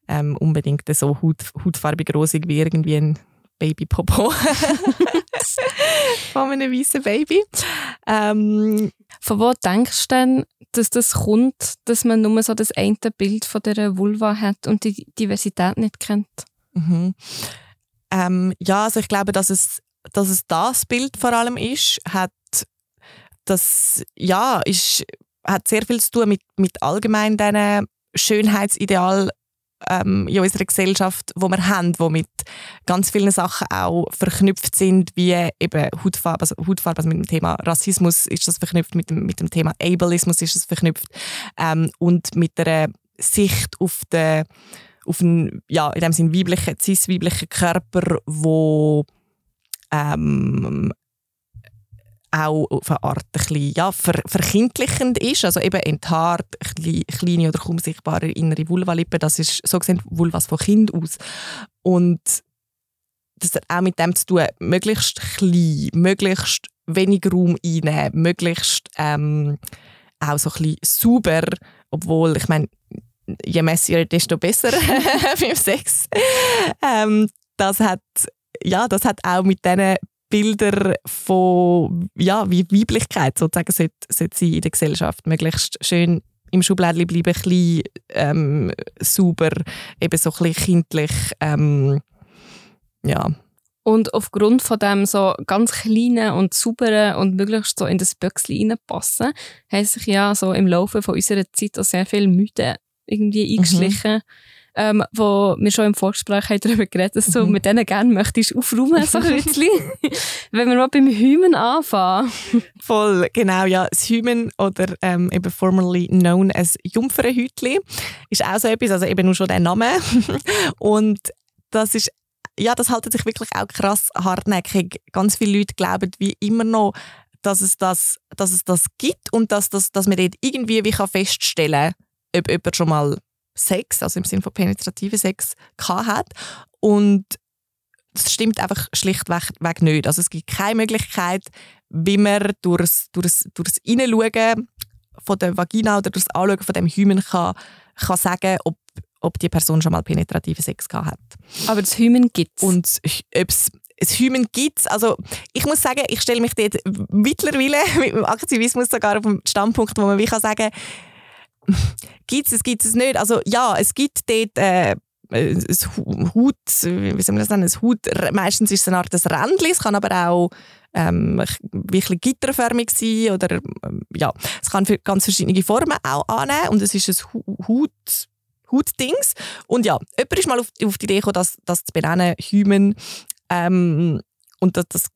ähm, unbedingt so haut, hautfarbig rosig wie irgendwie ein Babypopo <laughs> von einem weißen Baby. Ähm, von wo denkst du denn, dass das kommt, dass man nur so das eine Bild von der Vulva hat und die Diversität nicht kennt? Mhm. Ähm, ja, also ich glaube, dass es, dass es das Bild vor allem ist, hat das ja ist, hat sehr viel zu tun mit, mit allgemein diesen Schönheitsideal ähm, in unserer Gesellschaft, wo wir haben, wo mit ganz vielen Sachen auch verknüpft sind, wie eben Hautfarbe, also Hautfarbe, also mit dem Thema Rassismus ist das verknüpft, mit dem, mit dem Thema Ableismus ist das verknüpft ähm, und mit der Sicht auf den, auf einen, ja, in dem Sinne weiblichen, cis-weiblichen Körper, wo ähm, auch auf eine Art ein bisschen, ja, ver verkindlichend ist. Also eben enthaart, kleine oder kaum sichtbare innere Vulvalippe, das ist so gesehen Vulvas von Kind aus. Und das hat auch mit dem zu tun, möglichst klein, möglichst wenig Raum einnehmen, möglichst ähm, auch so ein bisschen sauber, obwohl, ich meine, je messier, desto besser <laughs> beim Sex. Ähm, das hat, ja, das hat auch mit diesen Bildern von, ja, wie Weiblichkeit sozusagen sollte, sollte sein in der Gesellschaft, möglichst schön im Schublädchen bleiben, klein, ähm, sauber, eben so ein kindlich, ähm, ja. Und aufgrund von dem so ganz kleinen und sauberen und möglichst so in das Böckchen reinpassen, haben sich ja so im Laufe von unserer Zeit auch sehr viele Mythen irgendwie mhm. eingeschlichen. Mhm. Ähm, wo wir schon im Vorgespräch haben darüber geredet dass du mhm. mit denen gerne möchtest aufräumen, so ein <laughs> bisschen. Wenn wir mal beim Hymen anfangen. Voll, genau, ja. Das Hymen oder ähm, eben formerly known as Jungfernhütli ist auch so etwas, also eben nur schon der Name. <laughs> Und das ist ja, das haltet sich wirklich auch krass hartnäckig. Ganz viele Leute glauben wie immer noch, dass es das, dass es das gibt und dass, dass, dass man dort irgendwie wie kann feststellen kann, ob jemand schon mal Sex, also im Sinne von penetrativen Sex, hat. Und das stimmt einfach schlichtweg nicht. Also es gibt keine Möglichkeit, wie man durchs, durchs, durchs Hineinschauen von der Vagina oder durchs Anschauen von dem Hymen kann, kann sagen, ob, ob die Person schon mal penetrativen Sex hat. Aber das Hymen gibt es. Und ob es das Hymen gibt es. Also ich muss sagen, ich stelle mich dort mittlerweile <laughs> mit dem Aktivismus sogar auf den Standpunkt, wo man wie kann sagen <laughs> gibt es, gibt es nicht. Also ja, es gibt dort äh, ein Hut, wie soll man das nennen, ein Hut, meistens ist es eine Art des Rändchen, es kann aber auch ähm, wirklich gitterförmig sein oder ähm, ja, es kann für ganz verschiedene Formen auch annehmen und es ist ein Hut, Hutdings. Und ja, jemand ist mal auf, auf die Idee gekommen, das, das zu benennen, Hymen. Ähm, und das, das,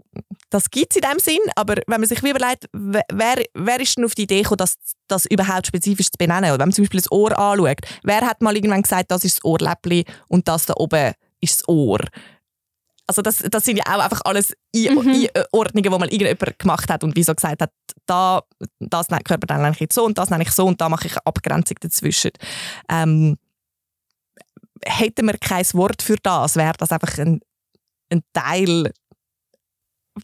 das gibt es in dem Sinn, aber wenn man sich überlegt, wer, wer ist denn auf die Idee gekommen, das, das überhaupt spezifisch zu benennen? Oder wenn man zum Beispiel das Ohr anschaut, wer hat mal irgendwann gesagt, das ist das Ohrläppchen und das da oben ist das Ohr? Also das, das sind ja auch einfach alles mhm. Einordnungen, die mal irgendjemand gemacht hat und wieso gesagt hat, da, das Körperteil nenne ich jetzt so und das nenne ich so und da mache ich eine Abgrenzung dazwischen. Ähm, hätten wir kein Wort für das, wäre das einfach ein, ein Teil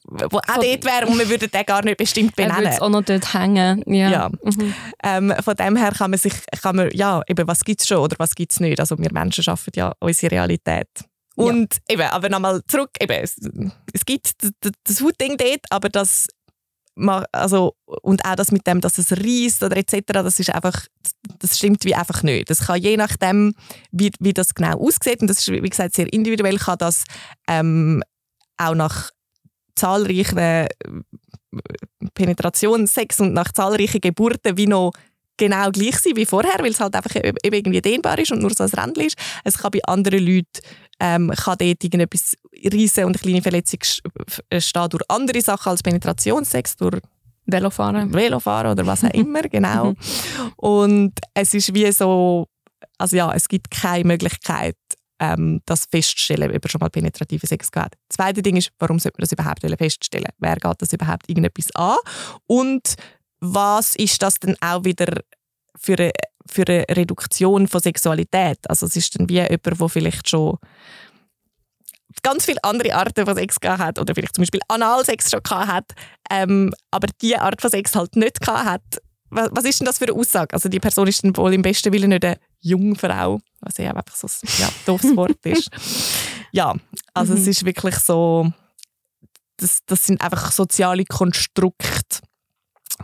wo auch dort wäre und wir würden den gar nicht bestimmt benennen. Er würde auch noch dort hängen. Ja. ja. Mhm. Ähm, von dem her kann man sich, kann man, ja, eben, was gibt es schon oder was gibt es nicht. Also wir Menschen schaffen ja unsere Realität. Und ja. eben, aber nochmal zurück, eben, es, es gibt das Hautding dort, aber das also, und auch das mit dem, dass es reißt oder etc., das ist einfach, das stimmt wie einfach nicht. Das kann je nachdem, wie, wie das genau aussieht, und das ist, wie gesagt, sehr individuell, kann das ähm, auch nach zahlreichen äh, Penetrationssex und nach zahlreichen Geburten wie noch genau gleich sein wie vorher, weil es halt einfach eben irgendwie dehnbar ist und nur so ein Rändchen ist. Es kann bei anderen Leuten ähm, kann dort irgendetwas riesen und eine kleine Verletzung stehen durch andere Sachen als Penetrationssex, durch Velofahren. Velofahren oder was auch <laughs> immer, genau. und es ist wie so, also ja, es gibt keine Möglichkeit, ähm, das feststellen, ob er schon mal penetrativen Sex gehabt hat. Das zweite Ding ist, warum sollte man das überhaupt feststellen? Wer geht das überhaupt irgendetwas an? Und was ist das denn auch wieder für eine, für eine Reduktion von Sexualität? Also es ist dann wie jemand, der vielleicht schon ganz viele andere Arten von Sex gehabt hat oder vielleicht zum Beispiel Analsex schon gehabt hat, ähm, aber diese Art von Sex halt nicht gehabt hat. Was, was ist denn das für eine Aussage? Also die Person ist dann wohl im besten Willen nicht eine Jungfrau, was ja einfach so ein ja, doofes Wort <laughs> ist. Ja, also mhm. es ist wirklich so, das, das sind einfach soziale Konstrukte,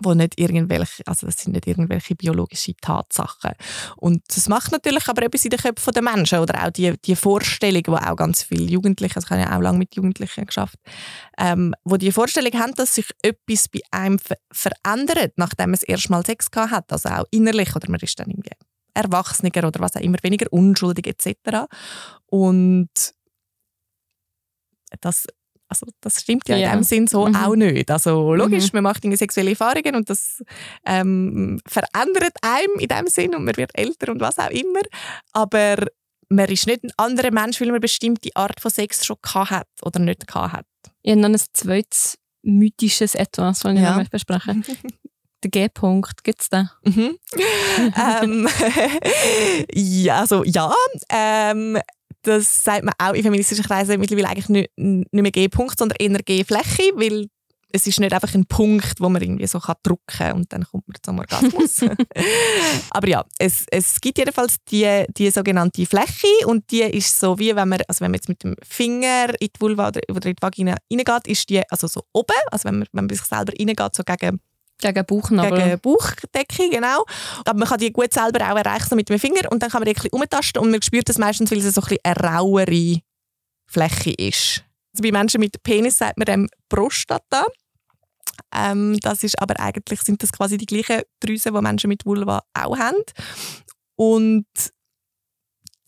wo nicht irgendwelche, also das sind nicht irgendwelche biologischen Tatsachen. Und das macht natürlich aber etwas in den Köpfen der Menschen oder auch die, die Vorstellung, wo auch ganz viele Jugendliche, also ich habe ja auch lange mit Jugendlichen geschafft, ähm, wo die Vorstellung haben, dass sich etwas bei einem verändert, nachdem man es erstmal Sex gehabt hat, also auch innerlich oder man ist dann irgendwie erwachsener oder was auch immer, weniger unschuldig etc. Und das, also das stimmt ja, ja. in dem Sinn so mhm. auch nicht. Also logisch, mhm. man macht sexuelle Erfahrungen und das ähm, verändert einem in dem Sinn und man wird älter und was auch immer. Aber man ist nicht ein anderer Mensch, weil man eine bestimmte Art von Sex schon hat oder nicht hat. Ich habe noch ein zweites mythisches Etwas, das ich ja. noch besprechen <laughs> der G-Punkt, gibt es den? Mhm. ähm, <laughs> ja, also ja, ähm, das sagt man auch in feministischen Kreisen mittlerweile eigentlich nicht, nicht mehr G-Punkt, sondern eher G-Fläche, weil es ist nicht einfach ein Punkt, wo man irgendwie so kann drücken kann und dann kommt man zum Orgasmus. <laughs> <laughs> Aber ja, es, es gibt jedenfalls die, die sogenannte Fläche und die ist so wie wenn man, also wenn man jetzt mit dem Finger in die Vulva oder, oder in die Vagina reingeht, ist die also so oben, also wenn man, wenn man bei sich selber reingeht, so gegen gegen Bauchnabel. Gegen Bauchdecke, genau. Aber man kann die gut selber auch erreichen mit dem Finger und dann kann man die ein umtasten und man spürt das meistens, weil es so ein bisschen eine rauere Fläche ist. Also bei Menschen mit Penis sagt man dem Prostata. Ähm, das ist aber eigentlich sind das quasi die gleichen Drüsen, die Menschen mit Vulva auch haben. Und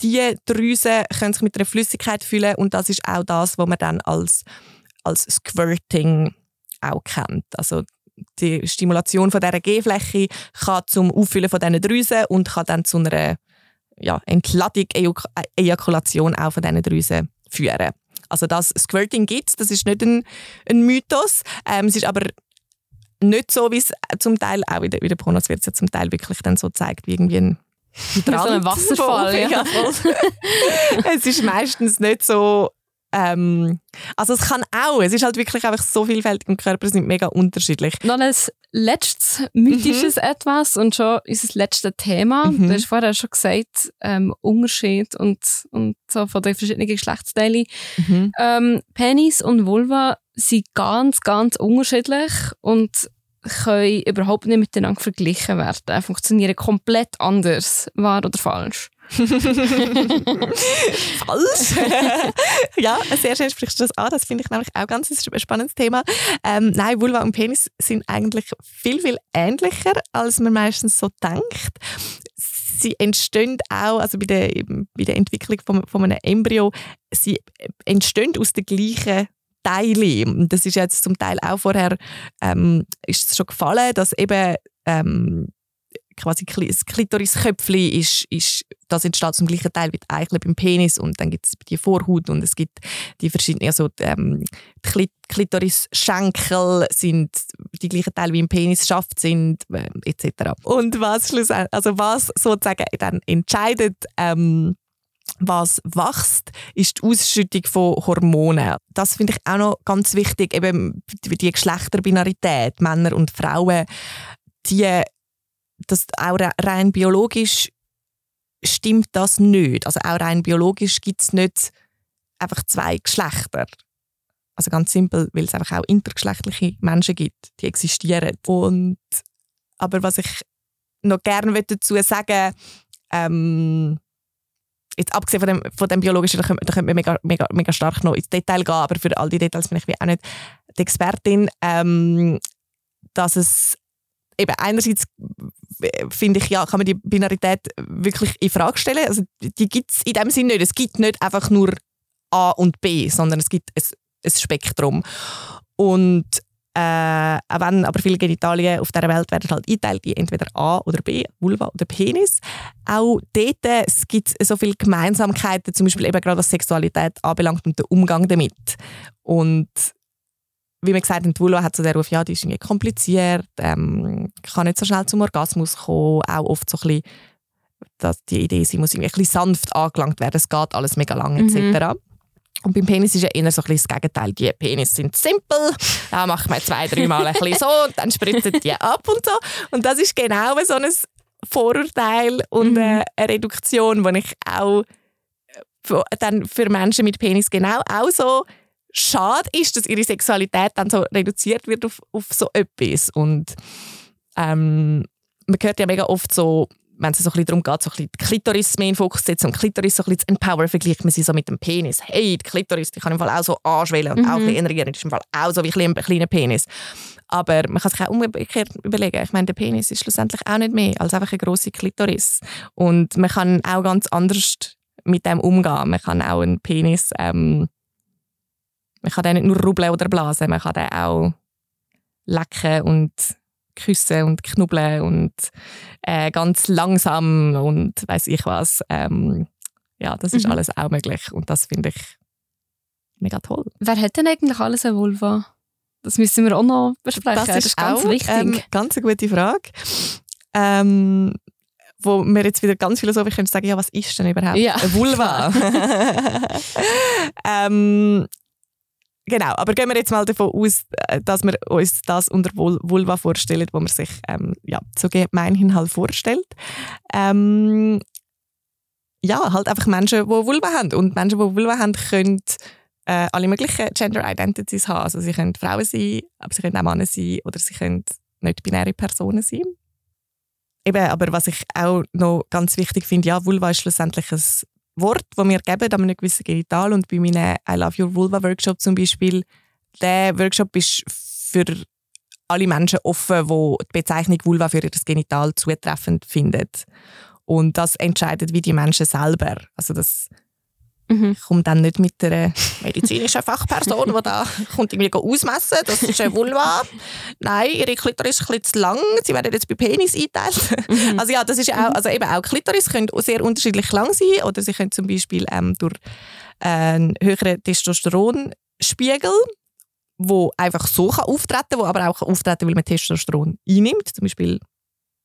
diese Drüsen können sich mit einer Flüssigkeit füllen und das ist auch das, was man dann als, als Squirting auch kennt. Also die Stimulation von dieser G-Fläche kann zum Auffüllen von diesen Drüsen und kann dann zu einer ja, Entladung, Ejakulation auch von diesen Drüsen führen. Also das Squirting gibt das ist nicht ein, ein Mythos. Ähm, es ist aber nicht so, wie es zum Teil, auch in der, in der Pornos wird es ja zum Teil wirklich dann so gezeigt, wie irgendwie ein Hydrant. so ein Wasserfall, <laughs> ja. <laughs> es ist meistens nicht so ähm, also es kann auch, es ist halt wirklich einfach so vielfältig und Körper sind mega unterschiedlich. Noch ein letztes mythisches mhm. Etwas und schon unser letztes Thema. Mhm. Du hast vorher schon gesagt, ähm, Unterschied und, und so von den verschiedenen Geschlechtsteilen. Mhm. Ähm, Penis und Vulva sind ganz, ganz unterschiedlich und können überhaupt nicht miteinander verglichen werden. Funktionieren komplett anders. Wahr oder falsch? Falsch. <laughs> ja, sehr schön sprichst du das an. Das finde ich nämlich auch ganz ein spannendes Thema. Ähm, nein, Vulva und Penis sind eigentlich viel, viel ähnlicher, als man meistens so denkt. Sie entstehen auch, also bei der, bei der Entwicklung von, von einem Embryo, sie entstehen aus den gleichen Teilen. Das ist jetzt zum Teil auch vorher ähm, ist schon gefallen, dass eben ähm, quasi das Klitorisköpfchen ist, ist, das entsteht zum gleichen Teil wie die Eichel beim Penis und dann gibt es die Vorhaut und es gibt die verschiedenen, also die, ähm, die Klitorisschenkel sind die gleichen Teile wie im Penis Schaft sind äh, etc. Und was schlussendlich, also was sozusagen dann entscheidet, ähm, was wächst, ist die Ausschüttung von Hormonen. Das finde ich auch noch ganz wichtig, eben die Geschlechterbinarität, Männer und Frauen, die das auch rein biologisch stimmt das nicht. Also auch rein biologisch gibt es nicht einfach zwei Geschlechter. Also ganz simpel, weil es einfach auch intergeschlechtliche Menschen gibt, die existieren. Und, aber was ich noch gerne dazu sagen ähm, jetzt abgesehen von dem, von dem biologischen, da könnte, da man mega, mega, mega stark noch ins Detail gehen, aber für all die Details bin ich auch nicht die Expertin, ähm, dass es eben einerseits finde ich, ja, kann man die Binarität wirklich in Frage stellen. Also die gibt es in dem Sinne nicht. Es gibt nicht einfach nur A und B, sondern es gibt ein, ein Spektrum. Und äh, auch wenn aber viele Genitalien auf dieser Welt werden halt eingeteilt in entweder A oder B, Vulva oder Penis. Auch dort äh, gibt es so viele Gemeinsamkeiten, zum Beispiel eben gerade was Sexualität anbelangt und den Umgang damit. Und wie man gesagt hat, die Vulva hat so den Ruf, ja, die ist irgendwie kompliziert, ähm, kann nicht so schnell zum Orgasmus kommen, auch oft so ein bisschen, dass die Idee, sie muss irgendwie ein bisschen sanft angelangt werden, es geht alles mega lang etc. Mhm. Und beim Penis ist ja eher so ein bisschen das Gegenteil. Die Penis sind simpel, da macht man zwei, dreimal ein bisschen so und dann spritzen die ab und so. Und das ist genau so ein Vorurteil und mhm. eine Reduktion, die ich auch für, dann für Menschen mit Penis genau auch so schade ist, dass ihre Sexualität dann so reduziert wird auf, auf so etwas. Und ähm, man hört ja mega oft so, wenn es so ein bisschen darum geht, so ein bisschen die Klitoris mehr in den Fokus zu setzen und Klitoris so ein bisschen zu empowern, vergleicht man sie so mit dem Penis. Hey, die Klitoris, die kann im Fall auch so anschwellen und mhm. auch ein bisschen energieren. Die ist im Fall auch so wie ein kleiner Penis. Aber man kann sich auch umgekehrt überlegen. Ich meine, der Penis ist schlussendlich auch nicht mehr als einfach eine grosse Klitoris. Und man kann auch ganz anders mit dem umgehen. Man kann auch einen Penis ähm, man kann den nicht nur rubbeln oder blasen, man kann den auch lecken und küssen und knubbeln und äh, ganz langsam und weiß ich was. Ähm, ja, das ist mhm. alles auch möglich und das finde ich mega toll. Wer hat denn eigentlich alles eine Vulva? Das müssen wir auch noch besprechen. Das ist, das ist ganz auch, wichtig. Ähm, ganz eine gute Frage. Ähm, wo wir jetzt wieder ganz philosophisch können sagen, ja, was ist denn überhaupt ja. eine Vulva? <laughs> <laughs> ähm, Genau, aber gehen wir jetzt mal davon aus, äh, dass wir uns das unter Vulva vorstellen, wo man sich ähm, ja, so gemeinhin halt vorstellt. Ähm, ja, halt einfach Menschen, die Vulva haben. Und Menschen, die Vulva haben, können äh, alle möglichen Gender Identities haben. Also sie können Frauen sein, aber sie können auch Männer sein oder sie können nicht-binäre Personen sein. Eben, aber was ich auch noch ganz wichtig finde, ja, Vulva ist schlussendlich ein Wort, das wir geben an einem gewissen Genital. Und bei meinem I Love Your Vulva Workshop zum Beispiel, der Workshop ist für alle Menschen offen, die die Bezeichnung Vulva für ihr Genital zutreffend finden. Und das entscheidet wie die Menschen selber. Also das Mhm. Ich komme dann nicht mit einer medizinischen Fachperson, die da kommt irgendwie ausmessen, das ist eine Vulva. Nein, ihre Klitoris ist ein bisschen zu lang, sie werden jetzt bei Penis eingeteilt. Mhm. Also ja, das ist auch, also eben auch Klitoris können sehr unterschiedlich lang sein oder sie können zum Beispiel ähm, durch einen höheren Testosteronspiegel wo einfach so kann auftreten kann, wo aber auch auftreten weil man Testosteron einnimmt, zum Beispiel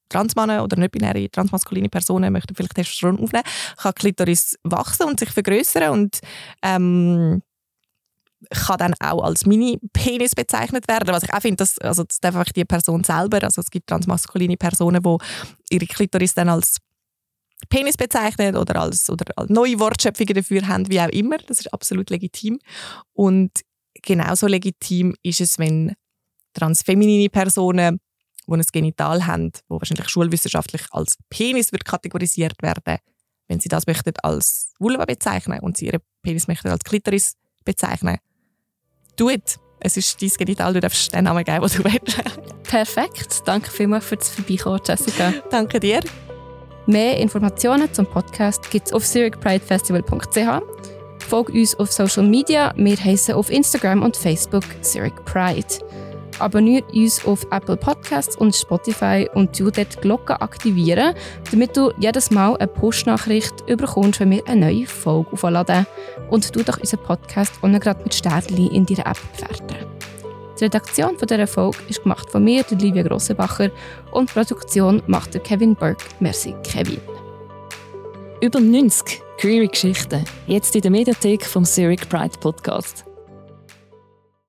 Transmänner oder nicht-binäre transmaskuline Personen möchten vielleicht Testosteron aufnehmen, kann Klitoris wachsen und sich vergrößern und ähm, kann dann auch als Mini-Penis bezeichnet werden. Was ich auch finde, dass, also das darf einfach die Person selber, also es gibt transmaskuline Personen, die ihre Klitoris dann als Penis bezeichnen oder als, oder neue Wortschöpfungen dafür haben, wie auch immer. Das ist absolut legitim. Und genauso legitim ist es, wenn transfeminine Personen die ein Genital haben, wo wahrscheinlich schulwissenschaftlich als Penis wird kategorisiert werden, wenn sie das möchten als Vulva bezeichnen und sie ihren Penis möchten als Klitoris bezeichnen, do it. Es ist dein Genital, du darfst den Namen geben, den du willst. <laughs> Perfekt. Danke vielmals für das Vorbeikommen, Jessica. Danke dir. Mehr Informationen zum Podcast gibt es auf zurichpridefestival.ch. Folge uns auf Social Media. Wir heißen auf Instagram und Facebook Zurich Pride. Abonniere uns auf Apple Podcasts und Spotify und du dort die Glocke aktivieren, damit du jedes Mal eine Push-Nachricht bekommst, wenn wir eine neue Folge aufladen. Und du doch unseren Podcast auch gerade mit Sternchen in deiner App bewerten. Die Redaktion dieser Folge ist gemacht von mir, Livia Grossenbacher, und die Produktion macht der Kevin Burke. Merci, Kevin. Über 90 Queer Geschichten, jetzt in der Mediathek vom Zurich Pride Podcast.